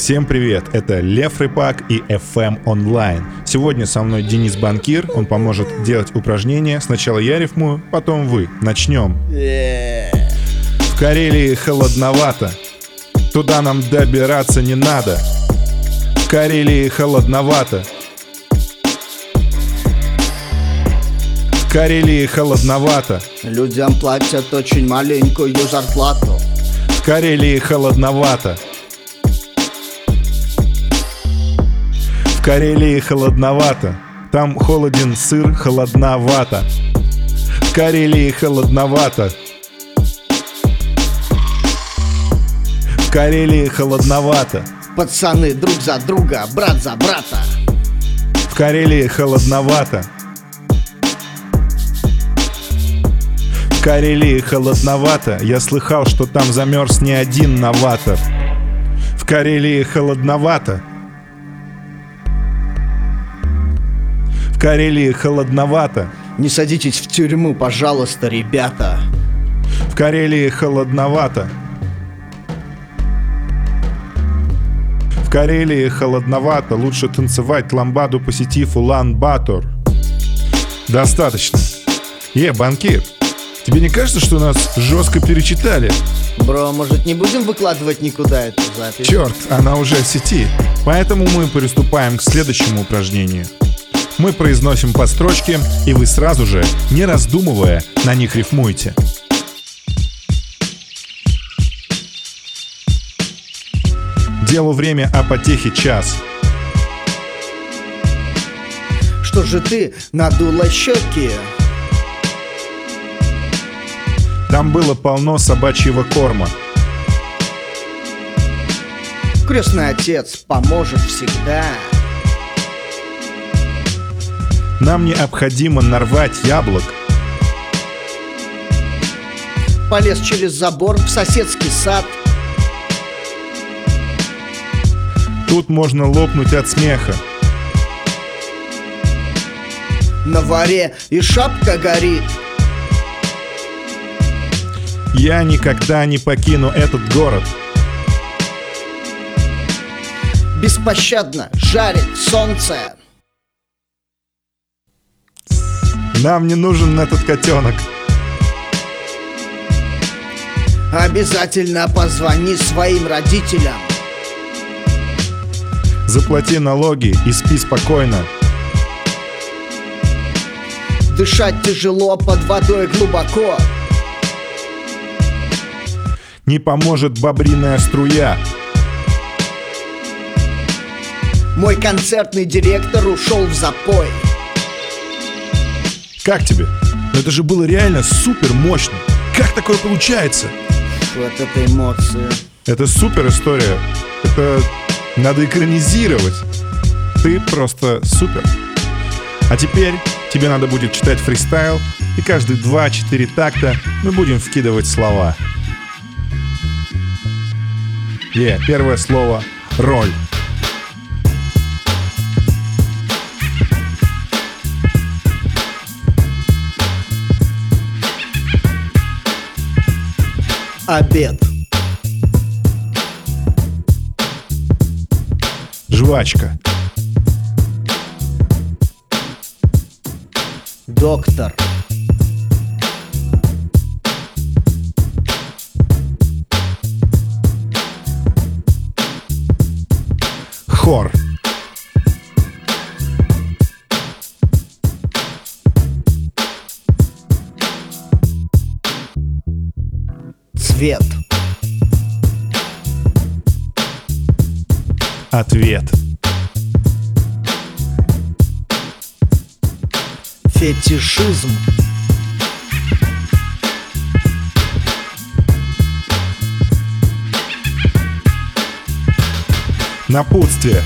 Всем привет, это Лев Рыбак и FM Online. Сегодня со мной Денис Банкир, он поможет делать упражнения. Сначала я рифмую, потом вы. Начнем. В Карелии холодновато, туда нам добираться не надо. В Карелии холодновато, В Карелии холодновато, Людям платят очень маленькую зарплату в Карелии холодновато. В Карелии холодновато, там холоден сыр, холодновато. В Карелии холодновато. В Карелии холодновато, Пацаны друг за друга, брат за брата в Карелии холодновато. В Карелии холодновато, я слыхал, что там замерз не один новатор. В Карелии холодновато. Карелии холодновато. Не садитесь в тюрьму, пожалуйста, ребята В Карелии холодновато. В Карелии холодновато, лучше танцевать ламбаду, посетив Улан-Батор. Достаточно. Е, банкир, тебе не кажется, что нас жестко перечитали? Бро, может не будем выкладывать никуда эту запись? Черт, она уже в сети. Поэтому мы приступаем к следующему упражнению. Мы произносим по строчке, и вы сразу же, не раздумывая, на них рифмуете. Делу время, а потехе час. Что же ты надула щеки? Там было полно собачьего корма. Крестный отец поможет всегда Нам необходимо нарвать яблок. Полез через забор в соседский сад Тут можно лопнуть от смеха. На воре и шапка горит Я никогда не покину этот город. Беспощадно жарит солнце Нам не нужен этот котенок. Обязательно позвони своим родителям Заплати налоги и спи спокойно. Дышать тяжело под водой глубоко Не поможет бобриная струя. Мой концертный директор ушел в запой Как тебе? Ну это же было реально супер мощно. Как такое получается? Вот это эмоции Это супер история. Это надо экранизировать. Ты просто супер. А теперь тебе надо будет читать фристайл, и каждые 2-4 такта мы будем вкидывать слова. Е, первое слово — роль. Обед Жвачка. Доктор Хор. Цвет Ответ. Фетишизм Напутствие.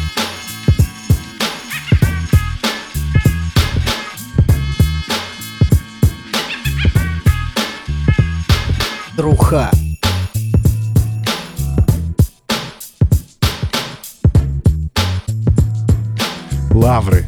Труха Лавры.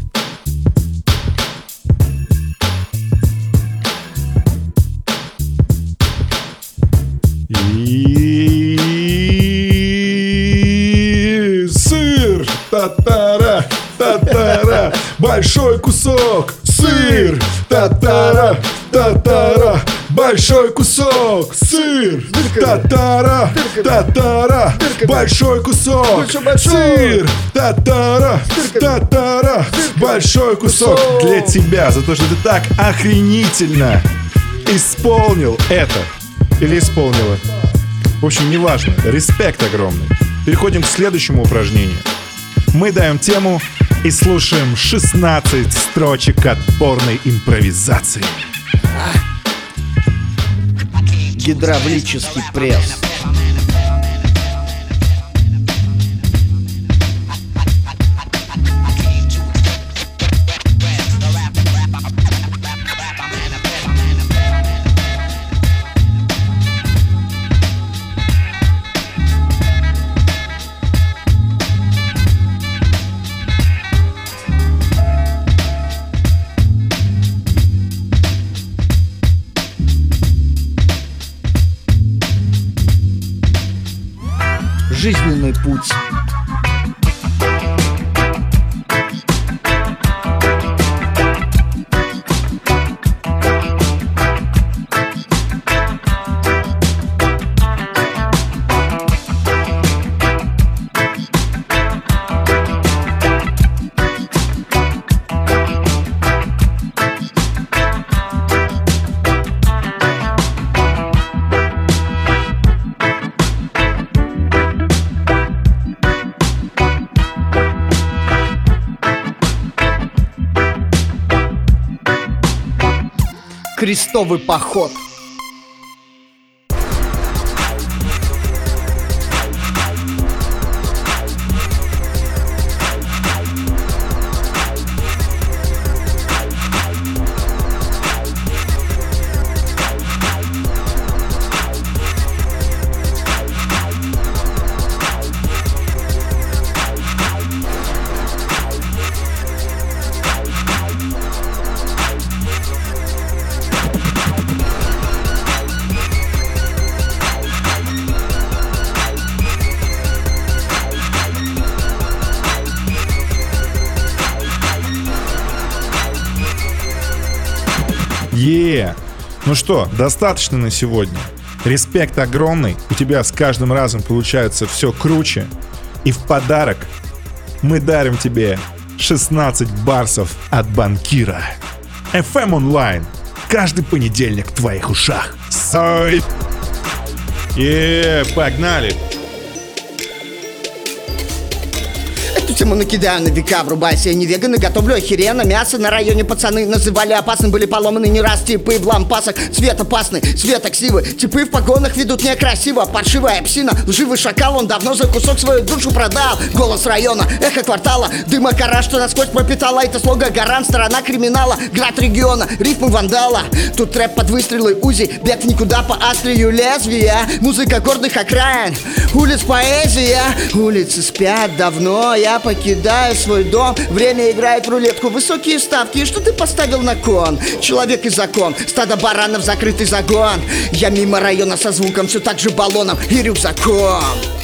Татара, татара, большой кусок, сыр, татара, татара, большой кусок, сыр, татара, татара, большой кусок, сыр, татара, татара, большой кусок. Для тебя. За то, что ты так охренительно исполнил это. Или исполнила. В общем, неважно. Респект огромный. Переходим к следующему упражнению. Мы даем тему и слушаем 16 строчек отборной импровизации. Гидравлический пресс жизненный путь. Крестовый поход. Е! Ну что, достаточно на сегодня. Респект огромный. У тебя с каждым разом получается все круче. И в подарок мы дарим тебе 16 барсов от банкира. FM онлайн. Каждый понедельник в твоих ушах. Сой! Е, погнали! Тему накидаю на века Врубайся, я не веган и готовлю охеренно. Мясо на районе пацаны называли опасным Были поломаны. Не раз типы в лампасах Цвет опасный, цвет аксивы Типы в погонах ведут некрасиво Паршивая псина, лживый шакал Он давно за кусок свою душу продал. Голос района, эхо квартала Дыма кора, что насквозь пропитала. Это слога гарант, сторона криминала Град региона, рифмы вандала. Тут трэп под выстрелы Узи Бег никуда по острию лезвия. Музыка горных окраин Улиц поэзия. Улицы спят давно, я покидаю свой дом Время играет рулетку Высокие ставки, что ты поставил на кон? Человек и закон, стадо баранов, закрытый загон. Я мимо района со звуком, все так же баллоном. И рюкзаком